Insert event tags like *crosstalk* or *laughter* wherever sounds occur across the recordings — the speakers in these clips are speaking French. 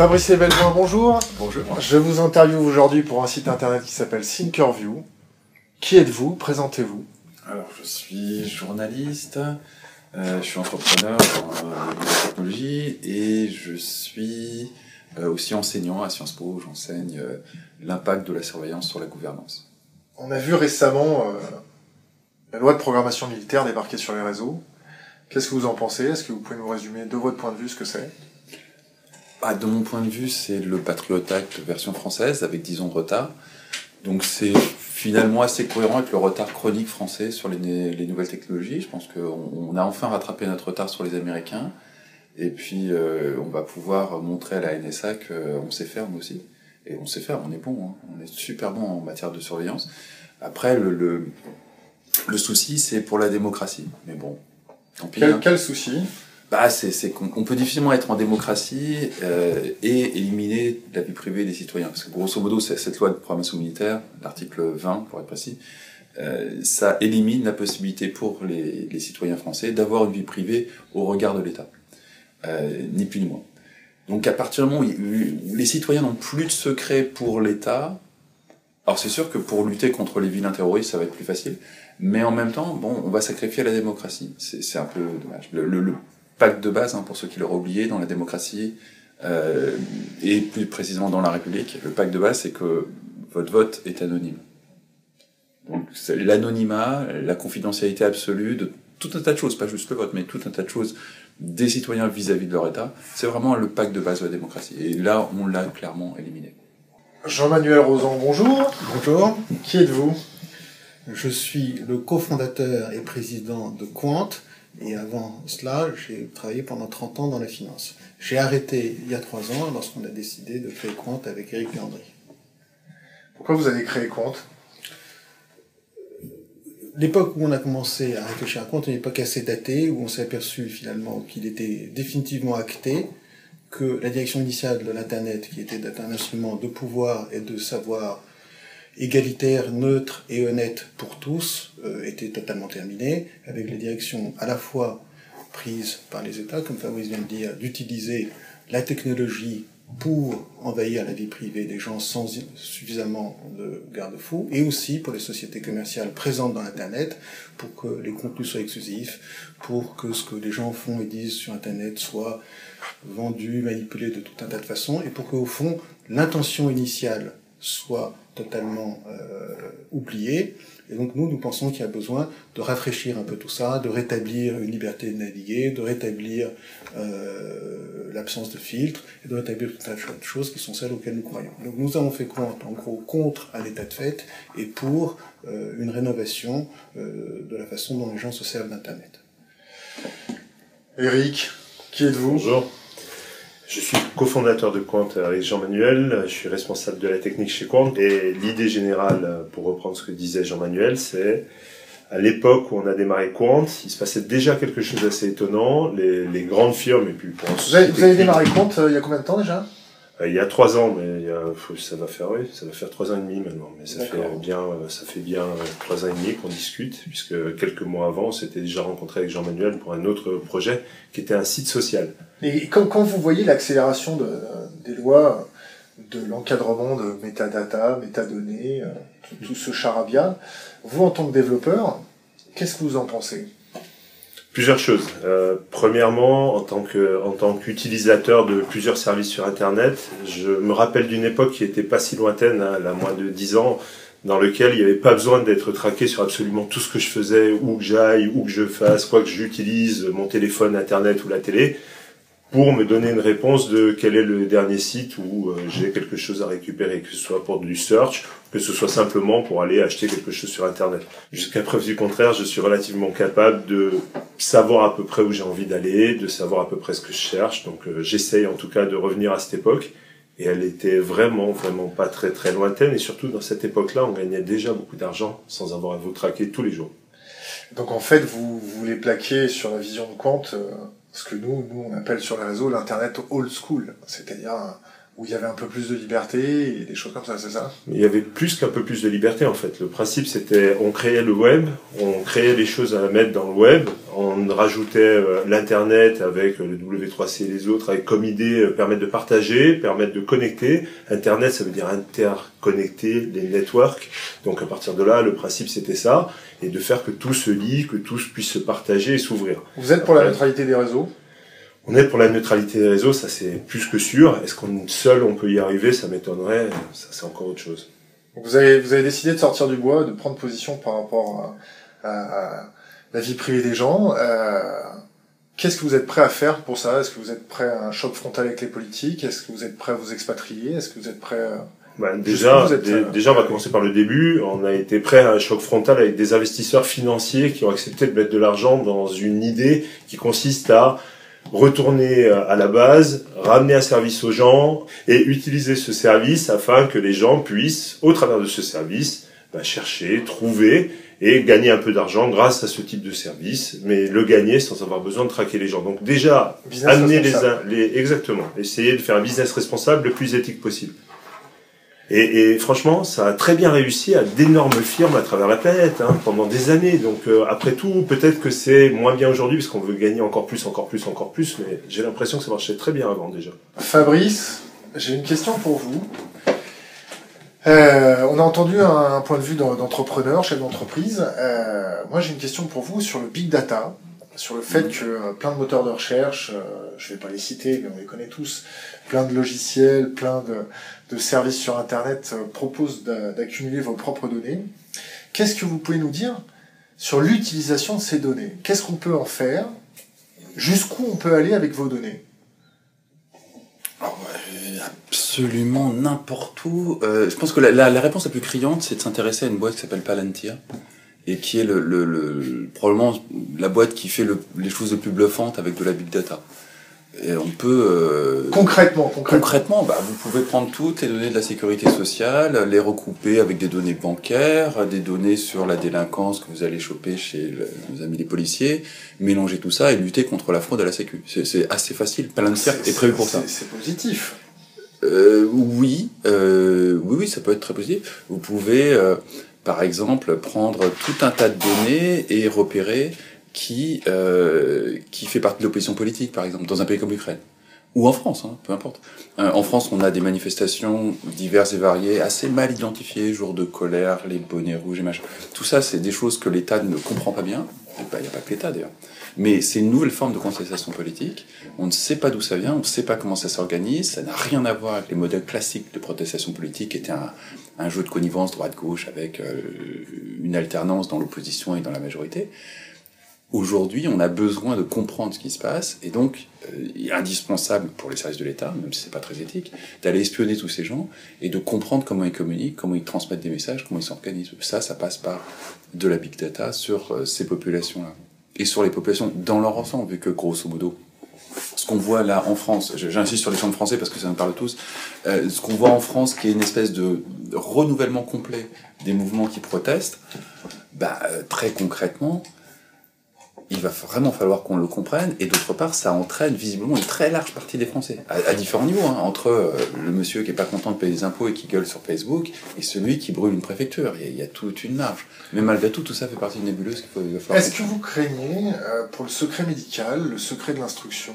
Fabrice Evelmoin, bonjour. Bonjour. Je vous interviewe aujourd'hui pour un site internet qui s'appelle Thinkerview. Qui êtes-vous? Présentez-vous. Alors, je suis journaliste, euh, je suis entrepreneur dans euh, technologie et je suis euh, aussi enseignant à Sciences Po. J'enseigne euh, l'impact de la surveillance sur la gouvernance. On a vu récemment la loi de programmation militaire débarquer sur les réseaux. Qu'est-ce que vous en pensez? Est-ce que vous pouvez nous résumer de votre point de vue ce que c'est? Ah, de mon point de vue, c'est le Patriot Act version française avec 10 ans de retard. Donc c'est finalement assez cohérent avec le retard chronique français sur les, les nouvelles technologies. Je pense qu'on on a enfin rattrapé notre retard sur les Américains. Et puis euh, on va pouvoir montrer à la NSA qu'on sait faire nous aussi. Et on sait faire, on est bon, hein. on est super bon en matière de surveillance. Après, le, le, le souci, c'est pour la démocratie. Mais bon, tant pis. quel, hein. quel souci? Bah, c'est qu'on on peut difficilement être en démocratie euh, et éliminer la vie privée des citoyens. Parce que grosso modo, cette loi de programmation militaire, l'article 20 pour être précis, euh, ça élimine la possibilité pour les, les citoyens français d'avoir une vie privée au regard de l'État. Euh, ni plus ni moins. Donc à partir du moment où les citoyens n'ont plus de secret pour l'État, alors c'est sûr que pour lutter contre les vilains terroristes, ça va être plus facile, mais en même temps, bon, on va sacrifier la démocratie. C'est un peu dommage. Le, le pacte de base, hein, pour ceux qui l'auraient oublié, dans la démocratie, euh, et plus précisément dans la République, le pacte de base, c'est que votre vote est anonyme. Donc l'anonymat, la confidentialité absolue de tout un tas de choses, pas juste le vote, mais tout un tas de choses des citoyens vis-à-vis de leur État, c'est vraiment le pacte de base de la démocratie. Et là, on l'a clairement éliminé. Jean-Manuel Rosan, bonjour. Bonjour, Qui êtes-vous? Je suis le cofondateur et président de Quant et avant cela, j'ai travaillé pendant 30 ans dans la finance. J'ai arrêté il y a 3 ans lorsqu'on a décidé de créer Quant avec Eric Leandri. Pourquoi vous avez créé compte L'époque où on a commencé à réfléchir à Quant, une époque assez datée où on s'est aperçu finalement qu'il était définitivement acté que la direction initiale de l'Internet, qui était d'être un instrument de pouvoir et de savoir égalitaire, neutre et honnête pour tous, euh, était totalement terminée, avec la direction à la fois prise par les États, comme Fabrice vient de dire, d'utiliser la technologie pour envahir la vie privée des gens sans suffisamment de garde-fous, et aussi pour les sociétés commerciales présentes dans Internet, pour que les contenus soient exclusifs, pour que ce que les gens font et disent sur Internet soit vendu, manipulé de tout un tas de façons, et pour qu'au fond, l'intention initiale soit totalement euh, oubliée. Et donc nous, nous pensons qu'il y a besoin de rafraîchir un peu tout ça, de rétablir une liberté de naviguer, de rétablir euh, l'absence de filtre, et de rétablir tout un tas de choses qui sont celles auxquelles nous croyons. Donc nous avons fait compte, en gros, contre un état de fait et pour euh, une rénovation euh, de la façon dont les gens se servent d'Internet. Eric, qui êtes-vous? Bonjour. Je suis cofondateur de Quant avec Jean-Manuel. Je suis responsable de la technique chez Quant. Et l'idée générale, pour reprendre ce que disait Jean-Manuel, c'est à l'époque où on a démarré Quant, il se passait déjà quelque chose d'assez étonnant. Les, les grandes firmes, et puis pour Vous avez, vous avez démarré euh, il y a combien de temps déjà? euh, Il y a trois ans, mais il y a, ça va faire, oui, ça va faire trois ans et demi maintenant. Mais ça fait bien, euh, ça fait bien euh, trois ans et demi qu'on discute, puisque quelques mois avant, on s'était déjà rencontré avec Jean-Manuel pour un autre projet qui était un site social. Et quand, quand vous voyez l'accélération de, des lois, de l'encadrement de métadata, métadonnées, euh, tout, tout ce charabia, vous en tant que développeur, qu'est-ce que vous en pensez? Plusieurs choses. Euh, premièrement, en tant que en tant qu'utilisateur de plusieurs services sur Internet, je me rappelle d'une époque qui était pas si lointaine, hein, moins de 10 ans, dans lequel il n'y avait pas besoin d'être traqué sur absolument tout ce que je faisais, où que j'aille, où que je fasse, quoi que j'utilise, mon téléphone, Internet ou la télé, pour me donner une réponse de quel est le dernier site où euh, j'ai quelque chose à récupérer, que ce soit pour du search, que ce soit simplement pour aller acheter quelque chose sur Internet. Jusqu'à preuve du contraire, je suis relativement capable de savoir à peu près où j'ai envie d'aller, de savoir à peu près ce que je cherche. Donc euh, j'essaye en tout cas de revenir à cette époque. Et elle était vraiment, vraiment pas très très lointaine. Et surtout dans cette époque-là, on gagnait déjà beaucoup d'argent sans avoir à vous traquer tous les jours. Donc en fait, vous, vous plaquer sur la vision de Quant euh, ce que nous, nous, on appelle sur les réseaux l'Internet old school, c'est-à-dire où il y avait un peu plus de liberté et des choses comme ça, c'est ça? Il y avait plus qu'un peu plus de liberté en fait. Le principe c'était on créait le web, on créait les choses à mettre dans le web, on rajoutait euh, l'Internet avec le W3C et les autres, avec comme idée euh, permettre de partager, permettre de connecter. Internet, ça veut dire interconnecter les networks. Donc à partir de là, le principe c'était ça, et de faire que tout se lie, que tous puissent se partager et s'ouvrir. Vous êtes pour la neutralité des réseaux? On est pour la neutralité des réseaux, ça c'est plus que sûr. Est-ce qu'on seul on peut y arriver? Ça m'étonnerait. Ça c'est encore autre chose. vous avez, vous avez décidé de sortir du bois, de prendre position par rapport à, à la vie privée des gens. Euh, Qu'est-ce que vous êtes prêt à faire pour ça? Est-ce que vous êtes prêt à un choc frontal avec les politiques? Est-ce que vous êtes prêt à vous expatrier? Est-ce que vous êtes prêt à... Bah, déjà, êtes, euh, déjà, on va commencer par le début. On a été prêt à un choc frontal avec des investisseurs financiers qui ont accepté de mettre de l'argent dans une idée qui consiste à retourner euh, à la base, ramener un service aux gens et utiliser ce service afin que les gens puissent, au travers de ce service, bah, chercher, trouver et gagner un peu d'argent grâce à ce type de service, mais le gagner sans avoir besoin de traquer les gens. Donc déjà, Business amener les, les exactement, essayer de faire un business responsable le plus éthique possible. Et, et franchement, ça a très bien réussi à d'énormes firmes à travers la planète hein, pendant des années. Donc euh, après tout, peut-être que c'est moins bien aujourd'hui parce qu'on veut gagner encore plus, encore plus, encore plus. Mais j'ai l'impression que ça marchait très bien avant déjà. Fabrice, j'ai une question pour vous. Euh, on a entendu un, un point de vue d'en- d'entrepreneur, chef d'entreprise. Euh, moi, j'ai une question pour vous sur le big data, sur le fait que euh, plein de moteurs de recherche, euh, je vais pas les citer, mais on les connaît tous, plein de logiciels, plein de, de services sur Internet euh, proposent d'a- d'accumuler vos propres données. Qu'est-ce que vous pouvez nous dire sur l'utilisation de ces données? Qu'est-ce qu'on peut en faire? Jusqu'où on peut aller avec vos données? Absolument n'importe où. Euh, je pense que la, réponse la plus criante, c'est de s'intéresser à une boîte qui s'appelle Palantir et qui est le, le, le- probablement la boîte qui fait le- les choses les plus bluffantes avec de la big data. Et on peut euh, Concrètement, concrètement. Concrètement, bah, vous pouvez prendre toutes les données de la sécurité sociale, les recouper avec des données bancaires, des données sur la délinquance que vous allez choper chez le- nos amis les policiers, mélanger tout ça et lutter contre la fraude à la sécu. C'est- assez facile. Palantir C'est- est prévu pour ça. C'est positif. Euh, oui, euh, oui, oui, ça peut être très positif. Vous pouvez, euh, par exemple, prendre tout un tas de données et repérer qui euh, qui fait partie de l'opposition politique, par exemple, dans un pays comme l'Ukraine ou en France, hein, peu importe. Euh, en France, on a des manifestations diverses et variées, assez mal identifiées, jours de colère, les bonnets rouges et machin. Tout ça, c'est des choses que l'État ne comprend pas bien. Il n'y a pas que l'État d'ailleurs. Mais c'est une nouvelle forme de contestation politique. On ne sait pas d'où ça vient, on ne sait pas comment ça s'organise. Ça n'a rien à voir avec les modèles classiques de protestation politique, qui étaient un, un jeu de connivence droite-gauche avec euh, une alternance dans l'opposition et dans la majorité. Aujourd'hui, on a besoin de comprendre ce qui se passe, et donc euh, il est indispensable pour les services de l'État, même si c'est pas très éthique, d'aller espionner tous ces gens et de comprendre comment ils communiquent, comment ils transmettent des messages, comment ils s'organisent. Ça, ça passe par de la big data sur euh, ces populations-là et sur les populations dans leur ensemble, vu que grosso modo, ce qu'on voit là en France, j'insiste sur les champs français parce que ça nous parle tous, euh, ce qu'on voit en France qui est une espèce de renouvellement complet des mouvements qui protestent, bah, très concrètement, il va vraiment falloir qu'on le comprenne, et d'autre part, ça entraîne visiblement une très large partie des Français, à, à différents niveaux, hein, entre euh, le monsieur qui est pas content de payer des impôts et qui gueule sur Facebook, et celui qui brûle une préfecture. Il y a, il y a toute une marge. Mais malgré tout, tout ça fait partie d'une nébuleuse qu'il va falloir Est-ce que vous craignez euh, pour le secret médical, le secret de l'instruction?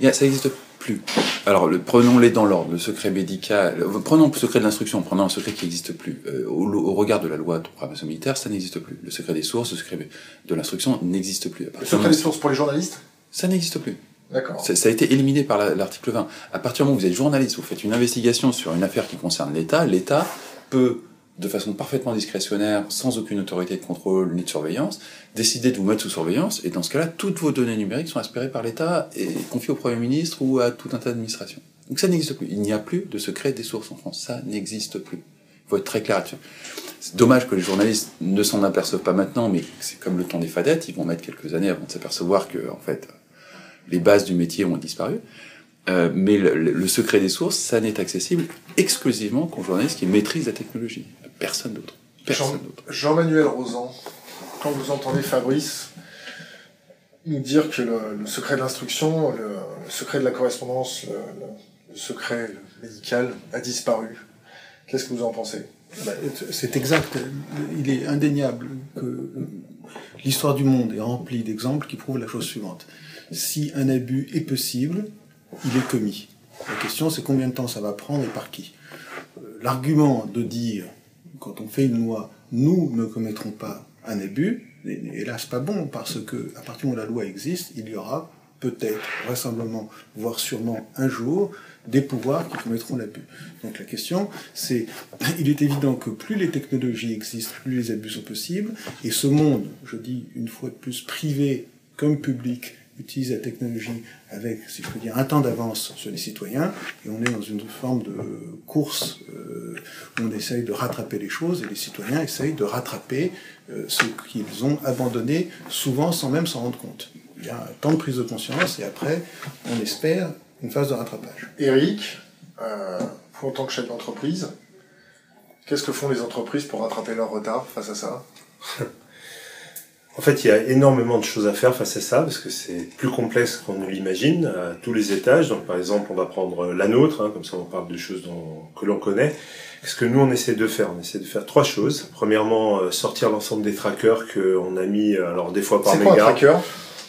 Ça n'existe plus. Alors, le- prenons-les dans l'ordre. Le secret médical, prenons le secret de l'instruction, prenons un secret qui n'existe plus. Euh, au, au regard de la loi de programmation militaire, ça n'existe plus. Le secret des sources, le secret de l'instruction n'existe plus. Le secret des sources pour les journalistes? Ça n'existe plus. D'accord. Ça, ça a été éliminé par la- l'article 20. À partir du moment où vous êtes journaliste, vous faites une investigation sur une affaire qui concerne l'État, l'État peut, de façon parfaitement discrétionnaire, sans aucune autorité de contrôle ni de surveillance, décider de vous mettre sous surveillance, et dans ce cas-là, toutes vos données numériques sont aspirées par l'État et confiées au Premier ministre ou à tout un tas d'administrations. Donc ça n'existe plus. Il n'y a plus de secret des sources en France. Ça n'existe plus. Il faut être très clair là-dessus. C'est dommage que les journalistes ne s'en aperçoivent pas maintenant, mais c'est comme le temps des fadettes, ils vont mettre quelques années avant de s'apercevoir que, en fait, les bases du métier ont disparu. Euh, mais le, secret des sources, ça n'est accessible exclusivement qu'aux journalistes qui maîtrisent la technologie. Personne d'autre. Personne Jean- d'autre. Jean-Manuel Rosan, quand vous entendez Fabrice nous dire que le, le secret de l'instruction, le, le secret de la correspondance, le, le- le secret médical a disparu, qu'est-ce que vous en pensez? Bah, C'est exact. Il est indéniable que l'histoire du monde est remplie d'exemples qui prouvent la chose suivante. Si un abus est possible, il est commis. La question, c'est combien de temps ça va prendre et par qui. Euh, l'argument de dire, quand on fait une loi, nous ne commettrons pas un abus, n'est hélas pas bon, parce que à partir où la loi existe, il y aura peut-être, vraisemblablement, voire sûrement un jour, des pouvoirs qui commettront l'abus. Donc la question, c'est, *laughs* il est évident que plus les technologies existent, plus les abus sont possibles, et ce monde, je dis une fois de plus, privé comme public, utilise la technologie avec, si je peux dire, un temps d'avance sur les citoyens, et on est dans une forme de course euh, où on essaye de rattraper les choses, et les citoyens essayent de rattraper euh, ce qu'ils ont abandonné, souvent sans même s'en rendre compte. Il y a un temps de prise de conscience, et après, on espère une phase de rattrapage. Eric, euh, vous en tant que chef d'entreprise, qu'est-ce que font les entreprises pour rattraper leur retard face à ça? *laughs* En fait, il y a énormément de choses à faire face à ça, parce que c'est plus complexe qu'on ne l'imagine, à tous les étages. Donc, par exemple, on va prendre la nôtre, hein, comme ça on parle de choses dont, que l'on connaît. Qu'est-ce que nous, on essaie de faire On essaie de faire trois choses. Premièrement, euh, sortir l'ensemble des trackers qu'on a mis, alors des fois par méga. C'est quoi un tracker?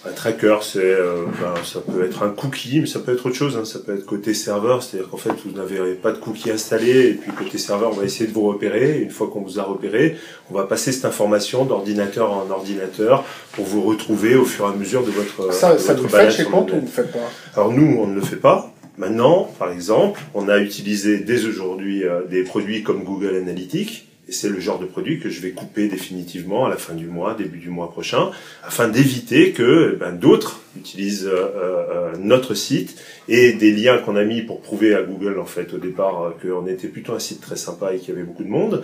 Un tracker, c'est, euh, ça peut être un cookie, mais ça peut être autre chose. Hein. Ça peut être côté serveur, c'est-à-dire qu'en fait vous n'avez pas de cookie installé, et puis côté serveur, on va essayer de vous repérer. Une fois qu'on vous a repéré, on va passer cette information d'ordinateur en ordinateur pour vous retrouver au fur et à mesure de votre. Ça, de ça votre vous fait chez compte ou vous faites pas Alors nous, on ne le fait pas. Maintenant, par exemple, on a utilisé dès aujourd'hui euh, des produits comme Google Analytics et c'est le genre de produit que je vais couper définitivement à la fin du mois, début du mois prochain, afin d'éviter que ben, d'autres utilisent euh, euh, notre site et des liens qu'on a mis pour prouver à Google en fait au départ euh, qu'on était plutôt un site très sympa et qu'il y avait beaucoup de monde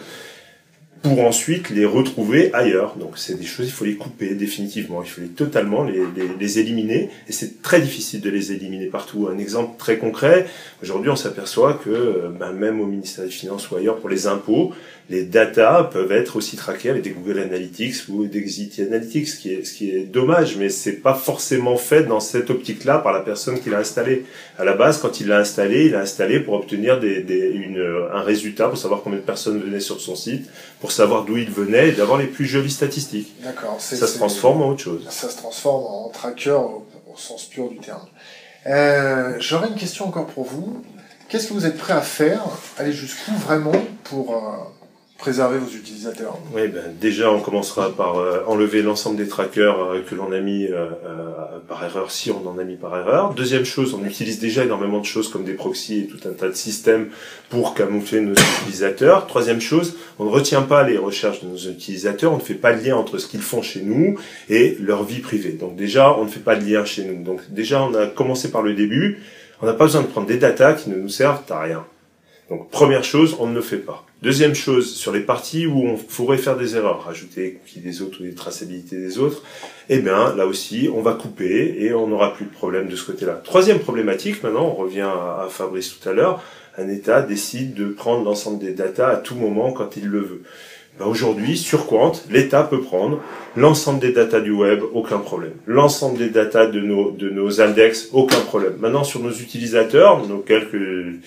pour ensuite les retrouver ailleurs. Donc c'est des choses, il faut les couper définitivement, il faut les totalement les, les, éliminer, et c'est très difficile de les éliminer partout. Un exemple très concret, aujourd'hui on s'aperçoit que ben, même au ministère des Finances ou ailleurs pour les impôts, les data peuvent être aussi traquées avec des Google Analytics ou des Analytics, ce qui est, ce qui est dommage, mais c'est pas forcément fait dans cette optique-là par la personne qui l'a installé. À la base, quand il l'a installé, il l'a installé pour obtenir des, une, un résultat, pour savoir combien de personnes venaient sur son site, savoir d'où il venait et d'avoir les plus jolies statistiques. D'accord. Ça se transforme en autre chose. Ça se transforme en tracker au, au sens pur du terme. Euh, J'aurais une question encore pour vous. Qu'est-ce que vous êtes prêt à faire, aller jusqu'où vraiment pour, euh, préserver vos utilisateurs Oui, ben, déjà on commencera par euh, enlever l'ensemble des trackers euh, que l'on a mis euh, par erreur, si on en a mis par erreur. Deuxième chose, on utilise déjà énormément de choses comme des proxys et tout un tas de systèmes pour camoufler nos utilisateurs. Troisième chose, on ne retient pas les recherches de nos utilisateurs, on ne fait pas de lien entre ce qu'ils font chez nous et leur vie privée. Donc déjà, on ne fait pas de lien chez nous. Donc déjà, on a commencé par le début. On n'a pas besoin de prendre des datas qui ne nous servent à rien. Donc première chose, on ne le fait pas. Deuxième chose, sur les parties où on pourrait faire des erreurs, rajouter les cookies des autres ou des traçabilités des autres, eh bien là aussi, on va couper et on n'aura plus de problème de ce côté-là. Troisième problématique, maintenant, on revient à Fabrice tout à l'heure, un État décide de prendre l'ensemble des datas à tout moment quand il le veut. Ben Aujourd'hui, sur Quant, l'État peut prendre l'ensemble des datas du web, aucun problème. L'ensemble des datas de nos, de nos index, aucun problème. Maintenant, sur nos utilisateurs, nos quelques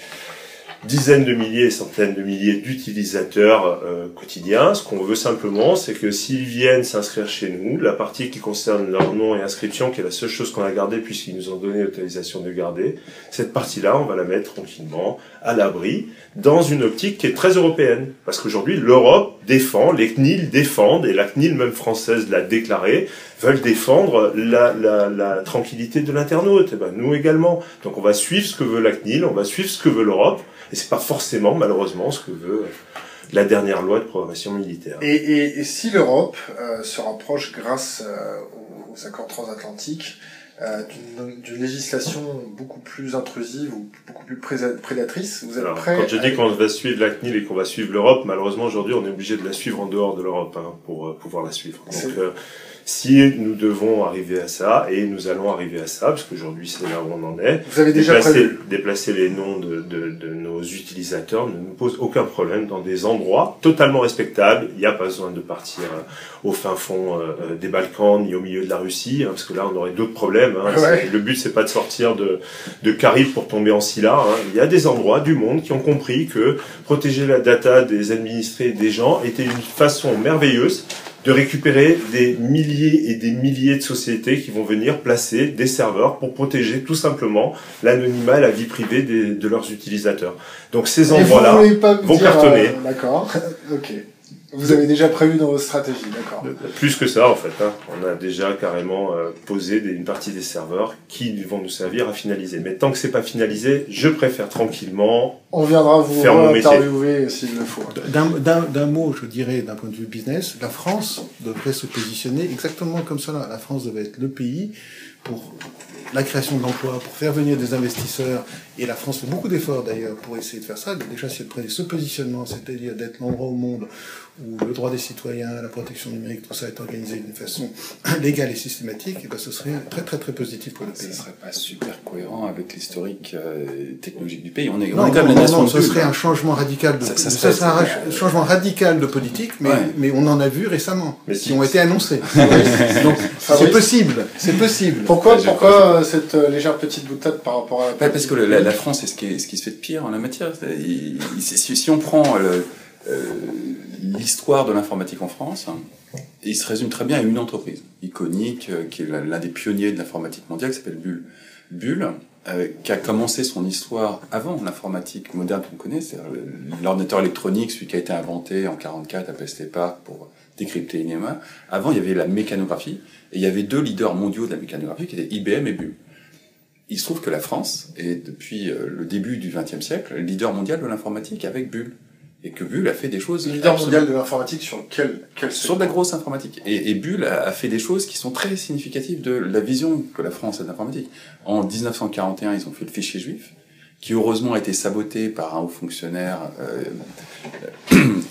dizaines de milliers, centaines de milliers d'utilisateurs euh, quotidiens. Ce qu'on veut simplement, c'est que s'ils viennent s'inscrire chez nous, la partie qui concerne leur nom et inscription, qui est la seule chose qu'on a gardée puisqu'ils nous ont donné l'autorisation de garder, cette partie-là, on va la mettre tranquillement à l'abri dans une optique qui est très européenne. Parce qu'aujourd'hui, l'Europe défend, les CNIL défendent, et la CNIL même française l'a déclaré, veulent défendre la, la, la tranquillité de l'internaute. Et ben, nous également. Donc on va suivre ce que veut la CNIL, on va suivre ce que veut l'Europe, et c'est pas forcément, malheureusement, ce que veut la dernière loi de programmation militaire. Et, et, et si l'Europe euh, se rapproche grâce euh, aux, accords transatlantiques euh, d'une législation beaucoup plus intrusive ou beaucoup plus prédatrice, vous êtes Alors, prêt Quand je dis qu'on va suivre la CNIL et qu'on va suivre l'Europe, malheureusement aujourd'hui on est obligé de la suivre en dehors de l'Europe hein, pour euh, pouvoir la suivre. Donc si nous devons arriver à ça, et nous allons arriver à ça, parce qu'aujourd'hui c'est là où on en est, Vous avez déjà déplacer, prévu déplacer les noms de, de, de, nos utilisateurs ne nous pose aucun problème dans des endroits totalement respectables. Il n'y a pas besoin de partir au fin fond euh, des Balkans ni au milieu de la Russie, hein, parce que là on aurait d'autres problèmes. Hein. Ouais. Le but c'est pas de sortir de, de Caribe pour tomber en Scylla. Hein. Il y a des endroits du monde qui ont compris que protéger la data des administrés et des gens était une façon merveilleuse de récupérer des milliers et des milliers de sociétés qui vont venir placer des serveurs pour protéger tout simplement l'anonymat et la vie privée des, de leurs utilisateurs. Donc ces endroits-là vont cartonner. Euh, D'accord. *laughs* ok. Vous avez déjà prévu dans vos stratégies, d'accord. Plus que ça, en fait. Hein. On a déjà carrément euh, posé des, une partie des serveurs qui vont nous servir à finaliser. Mais tant que c'est pas finalisé, je préfère tranquillement. On viendra vous interviewer s'il le faut. D'un mot, je dirais, d'un point de vue business, la France devrait se positionner exactement comme cela. La France devait être le pays pour la création d'emplois, pour faire venir des investisseurs, et la France fait beaucoup d'efforts d'ailleurs pour essayer de faire ça. Déjà, si elle prenait ce positionnement, c'est-à-dire d'être l'endroit au monde où le droit des citoyens, la protection numérique, tout ça est organisé d'une façon *clears throat* légale et systématique, et eh ben ce serait très très très positif pour le pays. Ce serait pas super cohérent avec l'historique euh, technologique du pays. On est, non, on est comme non, la non, ce serait un changement radical de, ça, ça serait, ça serait un changement radical de politique, mais, ouais. mais on en a vu récemment, mais qui ont été annoncés. *laughs* Donc c'est possible, c'est possible. Pourquoi, pourquoi cette euh, légère petite boutade par rapport à la Parce que la, la, France est ce qui, est ce qui se fait de pire en la matière. Si, si on prend le, euh, l'histoire de l'informatique en France, hein, il se résume très bien à une entreprise iconique, euh, qui est l'un des pionniers de l'informatique mondiale, qui s'appelle Bull. Bull, euh, qui a commencé son histoire avant l'informatique moderne qu'on connaît, c'est l'ordinateur électronique, celui qui a été inventé en 44 à Peste Park pour décrypter une Avant, il y avait la mécanographie, et il y avait deux leaders mondiaux de la mécanographie, qui étaient IBM et Bull. Il se trouve que la France est, depuis euh, le début du XXe siècle, le leader mondial de l'informatique avec Bull et que Bull a fait des choses. Leader mondial de l'informatique sur quel, quel Sur de la grosse informatique. Et, et Bull a, a, fait des choses qui sont très significatives de la vision que la France a de l'informatique. En 1941, ils ont fait le fichier juif qui heureusement a été saboté par un haut fonctionnaire. Euh,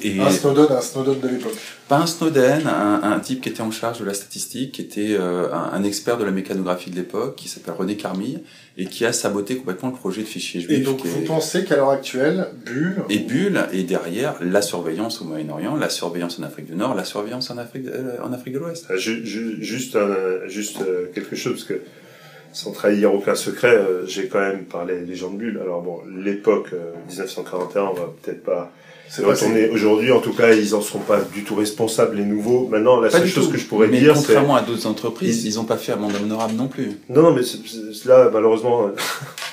et un Snowden, un Snowden de l'époque. Pas un Snowden, un, un, type qui était en charge de la statistique, qui était euh, un, un, expert de la mécanographie de l'époque, qui s'appelle René Carmille, et qui a saboté complètement le projet de fichier juif. Et donc vous est... pensez qu'à l'heure actuelle, Bull... Et Bull est derrière la surveillance au Moyen-Orient, la surveillance en Afrique du Nord, la surveillance en Afrique, euh, en Afrique de l'Ouest. Euh, juste, un, juste euh, quelque chose, parce que sans trahir aucun secret, euh, j'ai quand même parlé des gens de Bulle. Alors bon, l'époque 1941, on va peut-être pas retourner aujourd'hui. En tout cas, ils en sont pas du tout responsables, les nouveaux. Maintenant, la pas seule chose tout. que je pourrais mais dire, c'est... contrairement à d'autres entreprises, ils n'ont pas fait amende honorable non plus. Non, non, mais là, malheureusement,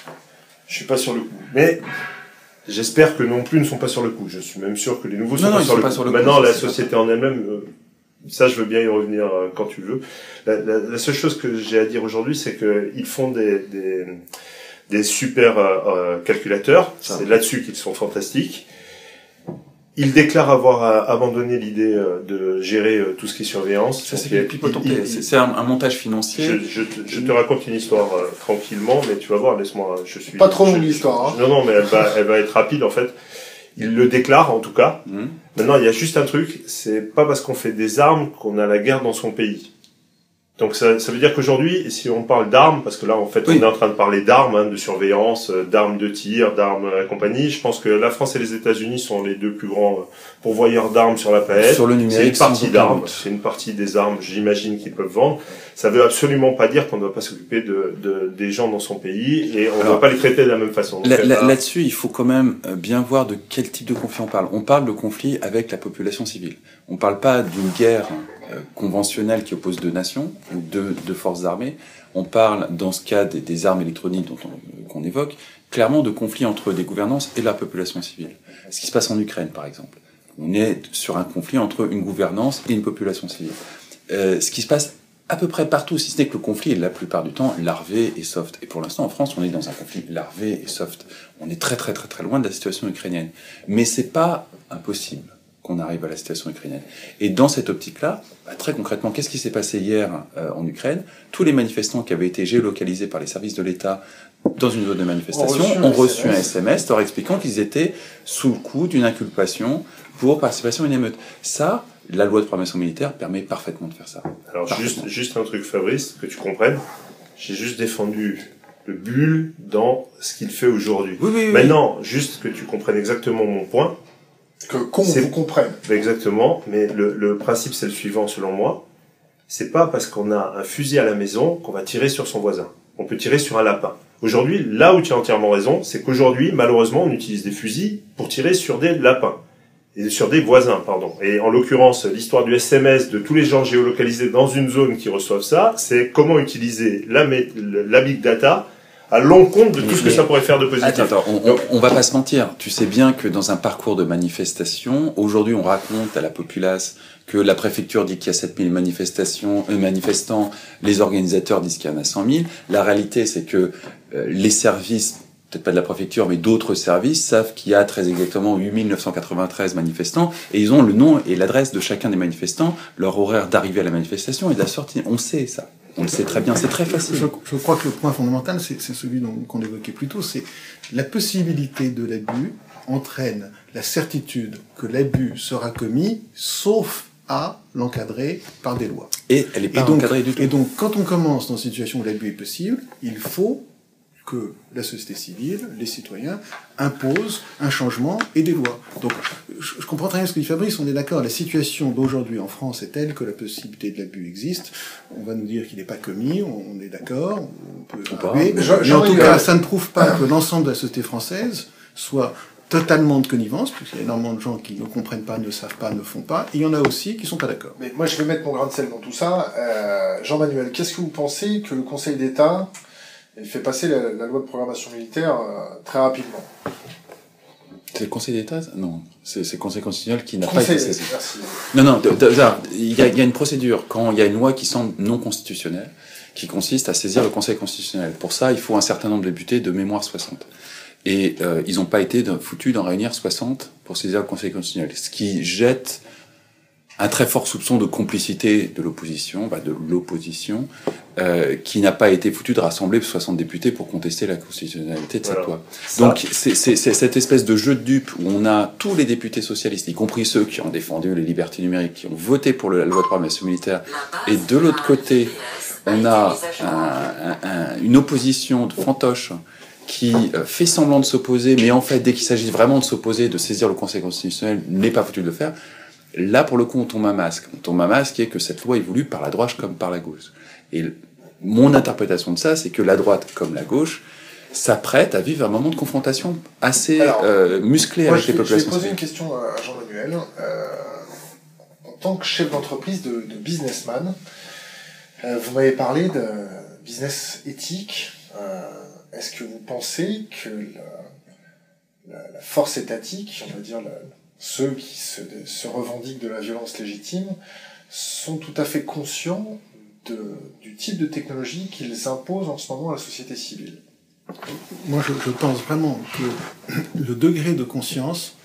*laughs* je suis pas sur le coup. Mais j'espère que non plus ne sont pas sur le coup. Je suis même sûr que les nouveaux non, sont, non, pas, sur sont le pas coup. sur le coup. Maintenant, la société en elle-même, euh, ça, je veux bien y revenir euh, quand tu veux. La, la, la seule chose que j'ai à dire aujourd'hui, c'est qu'ils font des, des, des super euh, calculateurs. C'est là-dessus qu'ils sont fantastiques. Ils déclarent avoir euh, abandonné l'idée euh, de gérer euh, tout ce qui est surveillance. Ça, c'est C'est un, un, montage financier. Je, je, te, je, te raconte une histoire euh, tranquillement, mais tu vas voir, laisse-moi. Je suis. Pas trop longue l'histoire. Hein. Non, non, mais elle va, elle va être rapide en fait. Il le déclare en tout cas. Mmh. Maintenant, il y a juste un truc, c'est pas parce qu'on fait des armes qu'on a la guerre dans son pays. Donc ça, ça veut dire qu'aujourd'hui, si on parle d'armes, parce que là en fait oui. on est en train de parler d'armes, hein, de surveillance, euh, d'armes de tir, d'armes et compagnie, je pense que la France et les États-Unis sont les deux plus grands euh, pourvoyeurs d'armes sur la planète. Sur le numérique, c'est une partie d'armes, c'est une partie des armes, j'imagine qu'ils peuvent vendre. Ça veut absolument pas dire qu'on ne doit pas s'occuper de, de, des gens dans son pays et on ne doit pas les traiter de la même façon. Là-dessus, là il faut quand même euh, bien voir de quel type de conflit on parle. On parle de conflit avec la population civile. On parle pas d'une guerre conventionnelle qui oppose deux nations ou deux, deux, forces armées. On parle, dans ce cas des, des armes électroniques dont on, qu'on évoque, clairement de conflits entre des gouvernances et la population civile. Ce qui se passe en Ukraine, par exemple. On est sur un conflit entre une gouvernance et une population civile. Euh, ce qui se passe à peu près partout, si ce n'est que le conflit est la plupart du temps larvé et soft. Et pour l'instant, en France, on est dans un conflit larvé et soft. On est très très très très loin de la situation ukrainienne. Mais c'est pas impossible qu'on arrive à la situation ukrainienne. Et dans cette optique-là, bah, très concrètement, qu'est-ce qui s'est passé hier euh, en Ukraine? Tous les manifestants qui avaient été géolocalisés par les services de l'État dans une zone de manifestation ont reçu, ont reçu un SMS leur expliquant qu'ils étaient sous le coup d'une inculpation pour participation à une émeute. Ça, la loi de programmation militaire permet parfaitement de faire ça. Alors juste, juste un truc, Fabrice, que tu comprennes. J'ai juste défendu le bulle dans ce qu'il fait aujourd'hui. Oui, oui, oui. Maintenant, juste que tu comprennes exactement mon point. Que qu'on vous comprenne. Exactement, mais le, le principe c'est le suivant selon moi. C'est pas parce qu'on a un fusil à la maison qu'on va tirer sur son voisin. On peut tirer sur un lapin. Aujourd'hui, là où tu as entièrement raison, c'est qu'aujourd'hui, malheureusement, on utilise des fusils pour tirer sur des lapins. et sur des voisins, pardon. Et en l'occurrence, l'histoire du SMS, de tous les gens géolocalisés dans une zone qui reçoivent ça, c'est comment utiliser la, la big data à l'encontre de tout ce que ça pourrait faire de positif. Attends, attends on, on, va pas se mentir. Tu sais bien que dans un parcours de manifestation, aujourd'hui, on raconte à la populace que la préfecture dit qu'il y a 7000 manifestations, euh, manifestants, les organisateurs disent qu'il y en a 100 000. La réalité, c'est que euh, les services peut-être pas de la préfecture, mais d'autres services savent qu'il y a très exactement 8993 manifestants et ils ont le nom et l'adresse de chacun des manifestants, leur horaire d'arrivée à la manifestation et de la sortie. On sait ça. On le sait très bien, c'est très facile. Je, crois que le point fondamental, c'est celui qu'on évoquait plus tôt, c'est la possibilité de l'abus entraîne la certitude que l'abus sera commis, sauf à l'encadrer par des lois. Et elle n'est pas encadrée du tout. Et donc, quand on commence dans une situation où l'abus est possible, il faut que la société civile, les citoyens, imposent un changement et des lois. Donc, je, comprends très bien ce que dit Fabrice, on est d'accord, la situation d'aujourd'hui en France est telle que la possibilité de l'abus existe. On va nous dire qu'il n'est pas commis, on, est d'accord, on peut mais, mais en tout cas, ça ne prouve pas que l'ensemble de la société française soit totalement de connivence, puisqu'il y a énormément de gens qui ne comprennent pas, ne savent pas, ne font pas, et il y en a aussi qui sont pas d'accord. Mais moi, je vais mettre mon grain de sel dans tout ça. Euh, Jean-Manuel, qu'est-ce que vous pensez que le Conseil d'État il fait passer la, loi de programmation militaire euh, très rapidement. C'est le Conseil d'État Non, c'est le Conseil constitutionnel qui n'a pas été saisi. Non, non, il y, a, une procédure quand il y a une loi qui semble non constitutionnelle, qui consiste à saisir le Conseil constitutionnel. Pour ça, il faut un certain nombre de députés de mémoire 60. Et euh, ils n'ont pas été foutus d'en réunir 60 pour saisir le Conseil constitutionnel. Ce qui jette un très fort soupçon de complicité de l'opposition, bah de l'opposition, euh, qui n'a pas été foutu de rassembler 60 députés pour contester la constitutionnalité de cette loi. Donc c'est cette espèce de jeu de dupes où on a tous les députés socialistes, y compris ceux qui ont défendu les libertés numériques, qui ont voté pour la loi de programmation militaire, et de l'autre côté, on a une opposition de fantoche qui euh, fait semblant de s'opposer, mais en fait, dès qu'il s'agit vraiment de s'opposer, de saisir le Conseil constitutionnel, n'est pas foutu de le faire. Là, pour le coup, on tombe à masque. On tombe à masque est que cette loi est voulue par la droite comme par la gauche. Et mon interprétation de ça, c'est que la droite comme la gauche s'apprête à vivre un moment de confrontation assez euh, musclé avec les populations. Je vais poser une question à Jean-Manuel. Euh, en tant que chef d'entreprise, de, businessman, euh, vous m'avez parlé de business éthique. Est-ce que vous pensez que la, la, force étatique, on va dire la, ceux qui se, revendiquent de la violence légitime sont tout à fait conscients du type de technologie qu'ils imposent en ce moment à la société civile. Moi, je, pense vraiment que *clears throat* le degré de conscience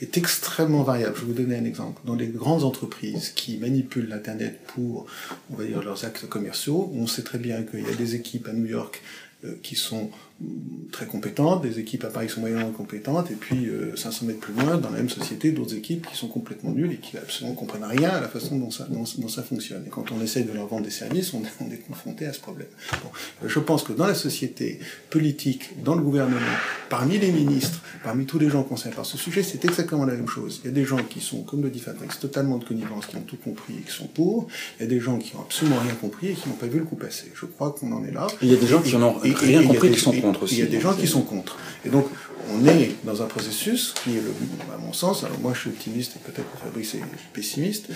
est extrêmement variable. Je vais vous donner un exemple. Dans les grandes entreprises qui manipulent l'Internet pour, on va dire, leurs actes commerciaux, on sait très bien qu'il y a des équipes à New York euh, qui sont très compétentes, des équipes à Paris sont moyennement compétentes, et puis 500 euh, mètres plus loin, dans la même société, d'autres équipes qui sont complètement nulles et qui absolument comprennent rien à la façon dont ça, fonctionne. Et quand on essaye de leur vendre des services, on, est confronté à ce problème. Je pense que dans la société politique, dans le gouvernement, parmi les ministres, parmi tous les gens concernés par ce sujet, c'est exactement la même chose. Il y a des gens qui sont, comme le dit Fabrice, totalement de connivence, qui ont tout compris et qui sont pour. Il y a des gens qui ont absolument rien compris et qui n'ont pas vu le coup passer. Je crois qu'on en est là. Il y a des gens qui n'ont rien compris et qui sont contre. Il y a des gens qui sont contre. Et donc, on est dans un processus qui est, le, à mon sens, alors moi je suis optimiste et peut-être que Fabrice est pessimiste,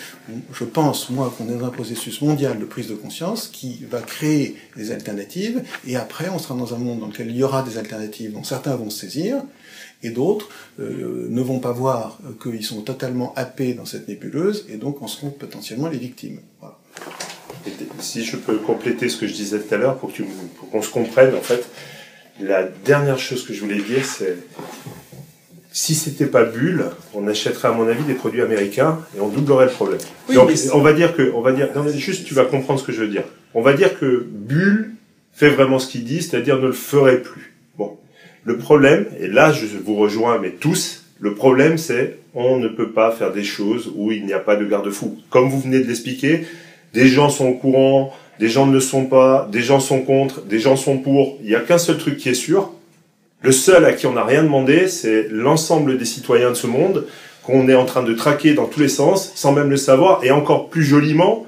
je pense, moi, qu'on est dans un processus mondial de prise de conscience qui va créer des alternatives, et après on sera dans un monde dans lequel il y aura des alternatives dont certains vont se saisir, et d'autres euh, ne vont pas voir qu'ils sont totalement happés dans cette nébuleuse, et donc en seront potentiellement les victimes. Voilà. si je peux compléter ce que je disais tout à l'heure, pour qu'on se comprenne, en fait, la dernière chose que je voulais dire, c'est si c'était pas Bulle, on achèterait à mon avis des produits américains et on doublerait le problème. Donc, on va dire que, on va dire, non mais juste tu vas comprendre ce que je veux dire. On va dire que Bulle fait vraiment ce qu'il dit, c'est-à-dire ne le ferait plus. Le problème, et là je vous rejoins, mais tous, le problème c'est on ne peut pas faire des choses où il n'y a pas de garde-fou. Comme vous venez de l'expliquer, des gens sont au courant, des gens ne le sont pas, des gens sont contre, des gens sont pour. Il n'y a qu'un seul truc qui est sûr. Le seul à qui on n'a rien demandé, c'est l'ensemble des citoyens de ce monde qu'on est en train de traquer dans tous les sens, sans même le savoir, et encore plus joliment,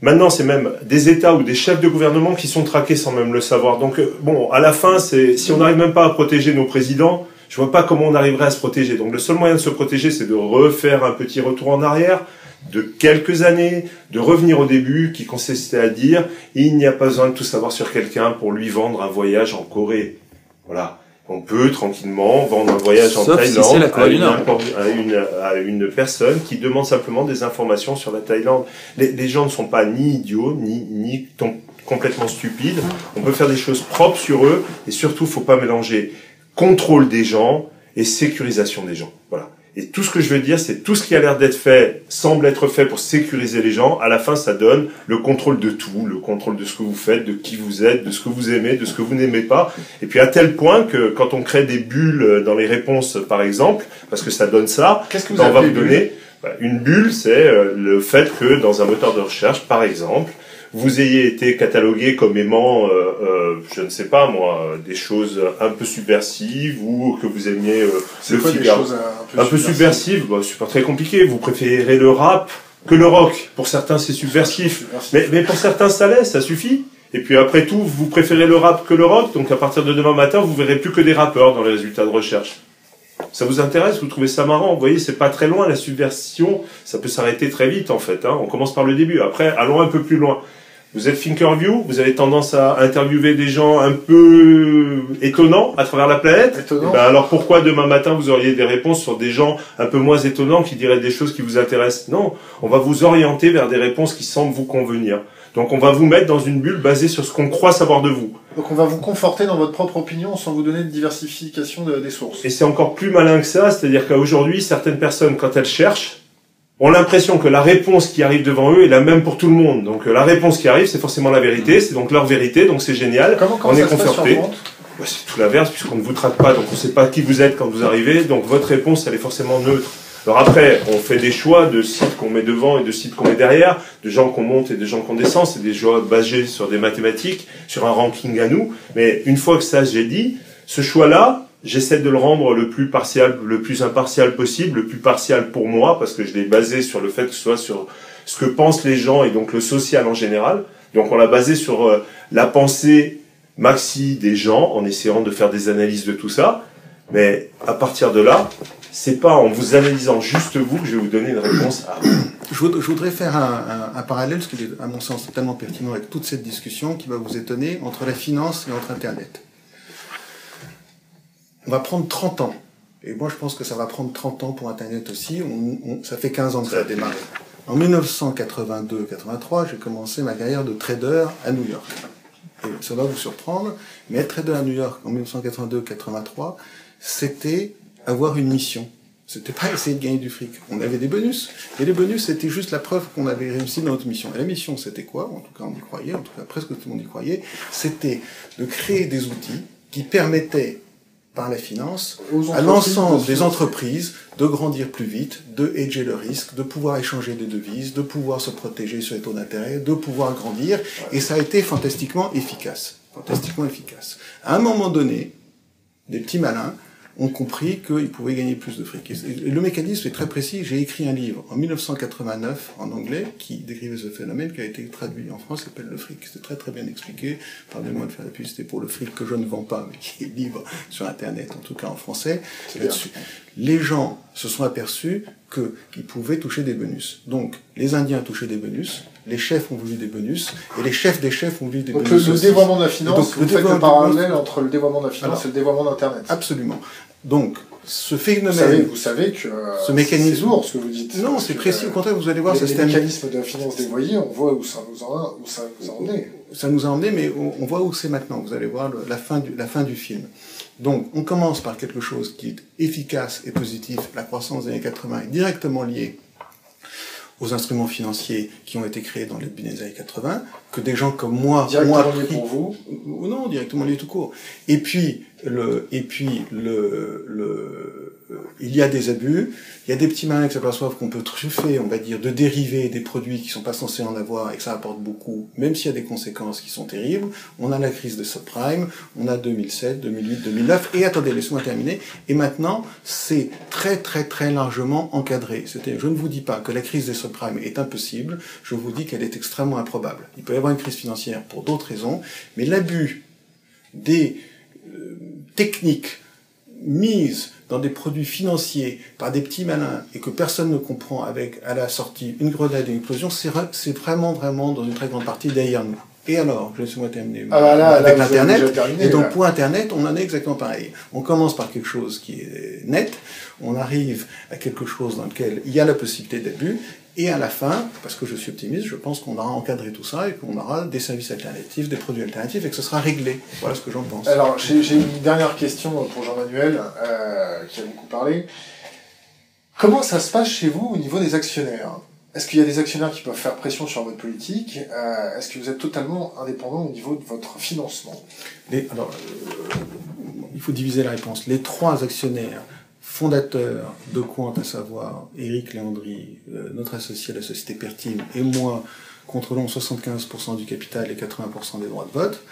maintenant c'est même des États ou des chefs de gouvernement qui sont traqués sans même le savoir. Donc euh, bon, à la fin, c'est si on n'arrive même pas à protéger nos présidents, Je vois pas comment on arriverait à se protéger. Donc le seul moyen de se protéger, c'est de refaire un petit retour en arrière de quelques années, de revenir au début, qui consistait à dire il n'y a pas besoin de tout savoir sur quelqu'un pour lui vendre un voyage en Corée. Voilà. On peut tranquillement vendre un voyage en Thaïlande à, une, à, une, personne qui demande simplement des informations sur la Thaïlande. Les, les gens ne sont pas ni idiots, ni, ni complètement stupides. On peut faire des choses propres sur eux et surtout, faut pas mélanger contrôle des gens et sécurisation des gens. Voilà. Et tout ce que je veux dire, c'est tout ce qui a l'air d'être fait semble être fait pour sécuriser les gens. À la fin, ça donne le contrôle de tout, le contrôle de ce que vous faites, de qui vous êtes, de ce que vous aimez, de ce que vous n'aimez pas. Et puis à tel point que quand on crée des bulles dans les réponses, par exemple, parce que ça donne ça, qu'est-ce que vous ben, on va vous donner bah, une bulle, c'est euh, le fait que dans un moteur de recherche, par exemple, vous ayez été catalogué comme aimant, euh, euh, je ne sais pas moi, des choses un peu subversives ou que vous aimiez euh, le quoi. Des un peu, subversives, bah, c'est pas très compliqué. Vous préférez le rap que le rock. Pour certains, c'est subversif. Mais, mais pour certains, ça l'est, ça suffit. Et puis après tout, vous préférez le rap que le rock, donc à partir de demain matin, vous verrez plus que des rappeurs dans les résultats de recherche. Ça vous intéresse? Vous trouvez ça marrant? Vous voyez, c'est pas très loin la subversion. Ça peut s'arrêter très vite en fait. Hein. On commence par le début. Après, allons un peu plus loin. Vous êtes Thinkerview, vous avez tendance à interviewer des gens un peu étonnants à travers la planète. Ben alors pourquoi demain matin vous auriez des réponses sur des gens un peu moins étonnants qui diraient des choses qui vous intéressent? Non, on va vous orienter vers des réponses qui semblent vous convenir. Donc on va vous mettre dans une bulle basée sur ce qu'on croit savoir de vous. Donc on va vous conforter dans votre propre opinion sans vous donner de diversification des sources. Et c'est encore plus malin que ça, c'est-à-dire qu'aujourd'hui certaines personnes quand elles cherchent, ont l'impression que la réponse qui arrive devant eux est la même pour tout le monde. Donc euh, la réponse qui arrive, c'est forcément la vérité, c'est donc leur vérité, donc c'est génial. Comment, on est conforté. Bah, c'est tout l'inverse, puisqu'on ne vous traque pas, donc on ne sait pas qui vous êtes quand vous arrivez, donc votre réponse, elle est forcément neutre. Alors après, on fait des choix de sites qu'on met devant et de sites qu'on met derrière, de gens qu'on monte et de gens qu'on descend, c'est des choix basés sur des mathématiques, sur un ranking à nous, mais une fois que ça j'ai dit, ce choix-là, J'essaie de le rendre le plus partial, le plus impartial possible, le plus partial pour moi, parce que je l'ai basé sur le fait que ce soit sur ce que pensent les gens et donc le social en général. Donc on l'a basé sur euh, la pensée maxi des gens, en essayant de faire des analyses de tout ça. Mais à partir de là, c'est pas en vous analysant juste vous que je vais vous donner une réponse à Je voudrais faire un, parallèle, ce qui est à mon sens tellement pertinent avec toute cette discussion, qui va vous étonner, entre la finance et entre Internet on va prendre 30 ans. Et moi, je pense que ça va prendre 30 ans pour Internet aussi. Ça fait 15 ans que ça a démarré. En 1982-83, j'ai commencé ma carrière de trader à New York. Et ça va vous surprendre, mais être trader à New York en 1982-83, c'était avoir une mission. C'était pas essayer de gagner du fric. On avait des bonus. Et les bonus, c'était juste la preuve qu'on avait réussi dans notre mission. Et la mission, c'était quoi? En tout cas, on y croyait. En tout cas, presque tout le monde y croyait. C'était de créer des outils qui permettaient par la finance à l'ensemble des entreprises de grandir plus vite, de hedger le risque, de pouvoir échanger des devises, de pouvoir se protéger sur les taux d'intérêt, de pouvoir grandir. Et ça a été fantastiquement efficace. Fantastiquement efficace. À un moment donné, des petits malins ont compris qu'ils pouvaient gagner plus de fric. Et le mécanisme est très précis. J'ai écrit un livre en 1989 en anglais qui décrivait ce phénomène, qui a été traduit en France, s'appelle Le fric. C'est très très bien expliqué. Pardonnez-moi de faire la publicité pour le fric que je ne vends pas, mais qui est libre sur Internet, en tout cas en français. Les gens se sont aperçus qu'ils pouvaient toucher des bonus. Donc, les Indiens touchaient des bonus, les chefs ont voulu des bonus, et les chefs des chefs ont voulu des bonus. Donc, le, dévoiement de la finance, vous le faites le parallèle entre le dévoiement de la finance et le dévoiement d'Internet. Absolument. Donc, ce phénomène. Vous savez, vous savez que. ce mécanisme. lourd ce que vous dites. Non, c'est précis. Au contraire, vous allez voir. Les, les mécanismes de la finance dévoyée, on voit où ça nous, a, où ça nous a emmené. Ça nous a emmené, mais on, voit où c'est maintenant. Vous allez voir la, fin du, la fin du film. Donc, on commence par quelque chose qui est efficace et positif. La croissance des années 80 est directement liée aux instruments financiers qui ont été créés dans les début des années 80, que des gens comme moi directement liés pour vous ou non directement liés tout court. Et puis le et puis le, le il y a des abus, il y a des petits malins qui s'aperçoivent qu'on peut truffer, on va dire, de dériver des produits qui sont pas censés en avoir et que ça apporte beaucoup, même s'il y a des conséquences qui sont terribles. On a la crise de subprime, on a 2007, 2008, 2009, et attendez, laissez-moi terminer. Et maintenant, c'est très très très largement encadré. C'était, je ne vous dis pas que la crise des subprimes est impossible, je vous dis qu'elle est extrêmement improbable. Il peut y avoir une crise financière pour d'autres raisons, mais l'abus des euh, techniques mise dans des produits financiers par des petits malins et que personne ne comprend avec à la sortie une grenade et une explosion, c'est vraiment, vraiment dans une très grande partie derrière nous. Et alors, laissez-moi terminer ah bah là, avec l'Internet. Et donc là. pour Internet, on en est exactement pareil. On commence par quelque chose qui est net, on arrive à quelque chose dans lequel il y a la possibilité d'abus, et à la fin, parce que je suis optimiste, je pense qu'on aura encadré tout ça et qu'on aura des services alternatifs, des produits alternatifs et que ce sera réglé. Voilà ce que j'en pense. Alors, j'ai une dernière question pour Jean-Manuel, euh, qui a beaucoup parlé. Comment ça se passe chez vous au niveau des actionnaires? Est-ce qu'il y a des actionnaires qui peuvent faire pression sur votre politique? Euh, Est-ce que vous êtes totalement indépendant au niveau de votre financement? Les- alors, euh, il faut diviser la réponse. Les trois actionnaires fondateurs de Quant, à savoir Éric Léandry, euh, notre associé à la société Pertime, et moi, contrôlons 75% du capital et 80% des droits de vote.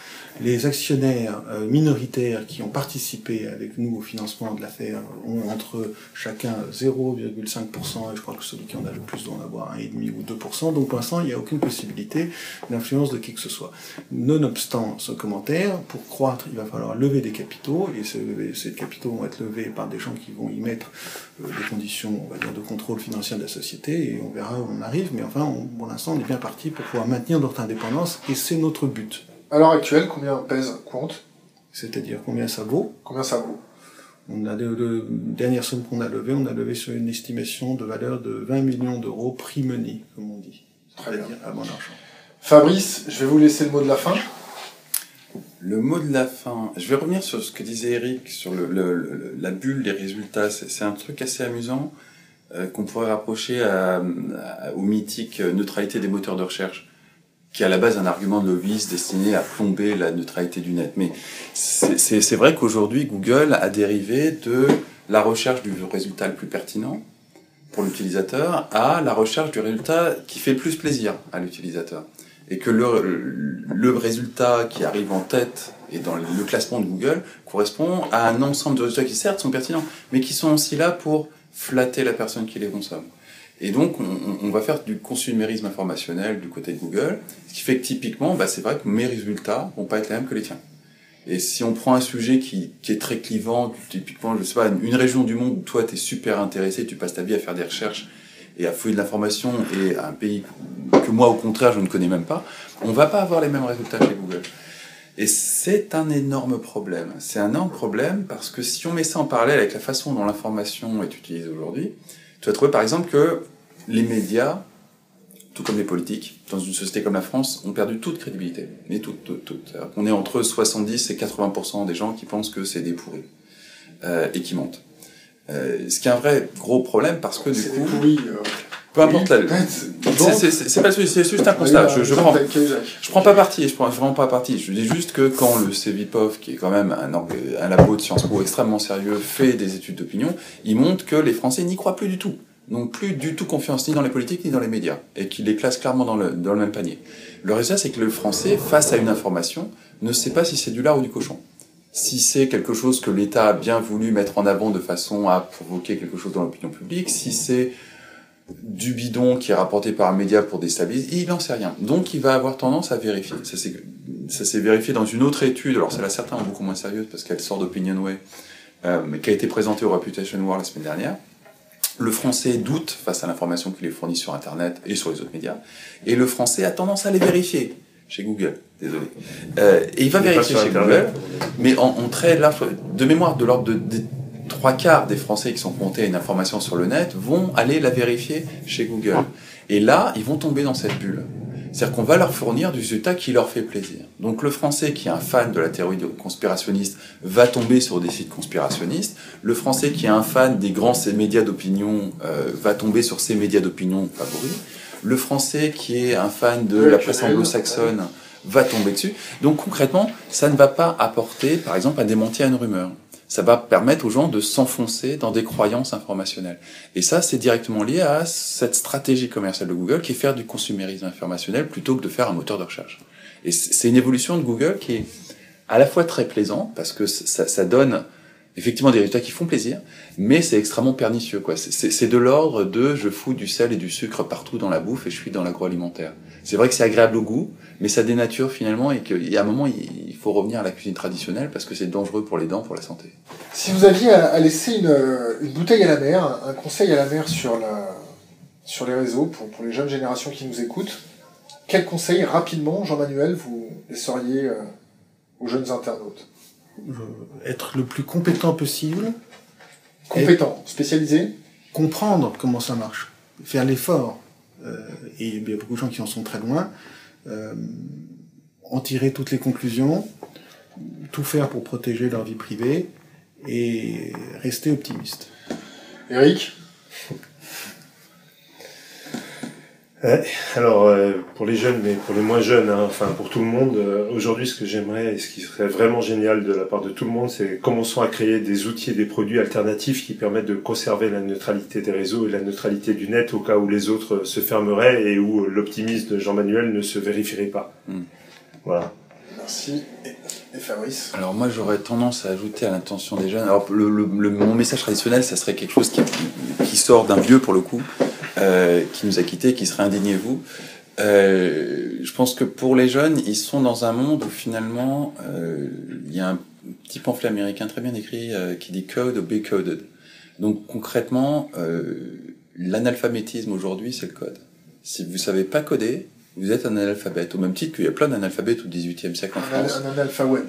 Les actionnaires euh, minoritaires qui ont participé avec nous au financement de l'affaire ont entre chacun 0,5% et je crois que celui qui en a le plus doit en avoir 1,5 ou 2%. Donc pour l'instant, il n'y a aucune possibilité d'influence de qui que ce soit. Nonobstant ce commentaire, pour croître, il va falloir lever des capitaux, et ces, capitaux vont être levés par des gens qui vont y mettre euh, des conditions, on va dire, de contrôle financier de la société, et on verra où on arrive, mais enfin, pour l'instant, on est bien parti pour pouvoir maintenir notre indépendance, et c'est notre but. À l'heure actuelle, combien pèse Compte? C'est-à-dire combien ça vaut? Combien ça vaut? On a le, le- dernière somme qu'on a levée, on a levé sur une estimation de valeur de 20 millions d'euros prix money, comme on dit. Très bien. C'est-à-dire à bon argent. Fabrice, je vais vous laisser le mot de la fin. Le mot de la fin, je vais revenir sur ce que disait Eric, sur le, le- le- la bulle des résultats. C'est c'est un truc assez amusant euh, qu'on pourrait rapprocher à, à- au mythique euh, neutralité des moteurs de recherche, qui est à la base un argument de lobbyiste destiné à plomber la neutralité du net. Mais c'est vrai qu'aujourd'hui, Google a dérivé de la recherche du résultat le plus pertinent pour l'utilisateur à la recherche du résultat qui fait plus plaisir à l'utilisateur et que le, le résultat qui arrive en tête et dans le classement de Google correspond à un ensemble de résultats qui certes sont pertinents, mais qui sont aussi là pour flatter la personne qui les consomme. Et donc, on, va faire du consumérisme informationnel du côté de Google, ce qui fait que typiquement, bah, c'est vrai que mes résultats vont pas être les mêmes que les tiens. Et si on prend un sujet qui, qui est très clivant, typiquement, je sais pas, une région du monde où toi, tu es super intéressé, tu passes ta vie à faire des recherches et à fouiller de l'information, et un pays que moi, au contraire, je ne connais même pas, on va pas avoir les mêmes résultats chez Google. Et c'est un énorme problème. C'est un énorme problème parce que si on met ça en parallèle avec la façon dont l'information est utilisée aujourd'hui, tu vas trouver par exemple que les médias, tout comme les politiques, dans une société comme la France, ont perdu toute crédibilité. Mais toute, toute, toute. Qu'on est entre 70 et 80% des gens qui pensent que c'est des pourris. Euh, et qui mentent. Euh, ce qui est un vrai gros problème parce que du coup, pourri. euh, peu importe la... C'est- pas c'est juste un constat. Je, je prends, je prends pas parti, je prends vraiment pas parti. Je dis juste que quand le CEVIPOF, qui est quand même un, un labo de Sciences Po extrêmement sérieux, fait des études d'opinion, il montre que les Français n'y croient plus du tout. N'ont plus du tout confiance ni dans les politiques ni dans les médias. Et qu'il les classe clairement dans le, dans le même panier. Le résultat, c'est que le Français, face à une information, ne sait pas si c'est du lard ou du cochon. Si c'est quelque chose que l'État a bien voulu mettre en avant de façon à provoquer quelque chose dans l'opinion publique, si c'est du bidon qui est rapporté par un média pour déstabiliser, il n'en sait rien. Donc il va avoir tendance à vérifier. Ça s'est- ça s'est vérifié dans une autre étude, alors celle-là certains beaucoup moins sérieuse parce qu'elle sort d'Opinionway, euh, mais qui a été présentée au Reputation War la semaine dernière. Le français doute face à l'information qu'il est fournie sur Internet et sur les autres médias, et le français a tendance à les vérifier chez Google. Désolé. Euh, et il va vérifier chez Internet. Google, mais en, en très large, de mémoire, de l'ordre de, trois quarts des Français qui sont comptés à une information sur le net vont aller la vérifier chez Google. Et là, ils vont tomber dans cette bulle. C'est-à-dire qu'on va leur fournir du résultat qui leur fait plaisir. Donc le Français qui est un fan de la théorie conspirationniste va tomber sur des sites conspirationnistes. Le Français qui est un fan des grands médias d'opinion euh, va tomber sur ces médias d'opinion favoris. Le Français qui est un fan de la presse anglo-saxonne va tomber dessus. Donc concrètement, ça ne va pas apporter, par exemple, à une rumeur. Ça va permettre aux gens de s'enfoncer dans des croyances informationnelles. Et ça, c'est directement lié à cette stratégie commerciale de Google qui est faire du consumérisme informationnel plutôt que de faire un moteur de recherche. Et c'est une évolution de Google qui est à la fois très plaisant parce que ça, ça donne effectivement des résultats qui font plaisir, mais c'est extrêmement pernicieux. quoi. C'est- de l'ordre de je fous du sel et du sucre partout dans la bouffe et je suis dans l'agroalimentaire. C'est vrai que c'est agréable au goût, mais ça dénature finalement et qu'il y a un moment, il faut revenir à la cuisine traditionnelle parce que c'est dangereux pour les dents, pour la santé. Si vous aviez à, laisser une, bouteille à la mer, un conseil à la mer sur les réseaux pour, pour les jeunes générations qui nous écoutent, quel conseil rapidement, Jean-Manuel, vous laisseriez euh, aux jeunes internautes? Être le plus compétent possible. Compétent, spécialisé Comprendre comment ça marche, faire l'effort. Euh, et il y a beaucoup de gens qui en sont très loin. Euh, en tirer toutes les conclusions, tout faire pour protéger leur vie privée et rester optimiste. Eric? Alors euh, pour les jeunes, mais pour les moins jeunes, hein, enfin pour tout le monde, euh, aujourd'hui ce que j'aimerais et ce qui serait vraiment génial de la part de tout le monde, c'est commençons à créer des outils et des produits alternatifs qui permettent de conserver la neutralité des réseaux et la neutralité du net au cas où les autres se fermeraient et où l'optimisme de Jean-Manuel ne se vérifierait pas. Hmm. Voilà. Merci. Et Fabrice? Alors moi j'aurais tendance à ajouter à l'intention des jeunes. Alors le, mon message traditionnel, ça serait quelque chose qui, qui sort d'un vieux pour le coup. Euh, qui nous a quittés, qui serait indignez-vous. Euh, je pense que pour les jeunes, ils sont dans un monde où finalement, euh, il y a un petit pamphlet américain très bien écrit euh, qui dit code ou be coded. Donc concrètement, l'analphabétisme aujourd'hui, c'est le code. Si vous savez pas coder, vous êtes un analphabète, au même titre qu'il y a plein d'analphabètes au XVIIIe siècle en France. Un, analphabète.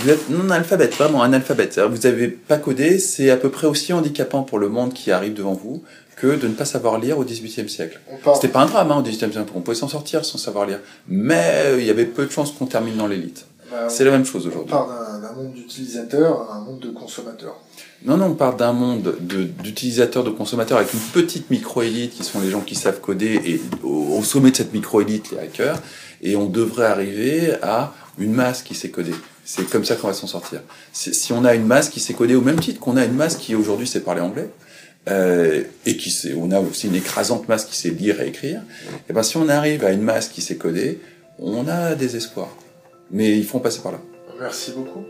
vous êtes non analphabète, vraiment un alphabète. Vous n'avez pas codé, c'est à peu près aussi handicapant pour le monde qui arrive devant vous que de ne pas savoir lire au XVIIIe siècle. C'était pas un drame hein, au XVIIIe siècle, on pouvait s'en sortir sans savoir lire. Mais euh, il y avait peu de chances qu'on termine dans l'élite. Bah, c'est la même chose aujourd'hui. On parle d'un monde d'utilisateurs à un monde de consommateurs. Non, non, on parle d'un monde d'utilisateurs, de, consommateurs avec une petite micro-élite qui sont les gens qui savent coder et au, sommet de cette micro-élite, les hackers. Et on devrait arriver à une masse qui sait coder. C'est comme ça qu'on va s'en sortir. Si on a une masse qui sait coder au même titre qu'on a une masse qui aujourd'hui sait parler anglais, euh, et qui sait, on a aussi une écrasante masse qui sait lire et écrire, et ben si on arrive à une masse qui sait coder, on a des espoirs. Mais il faut passer par là. Merci beaucoup.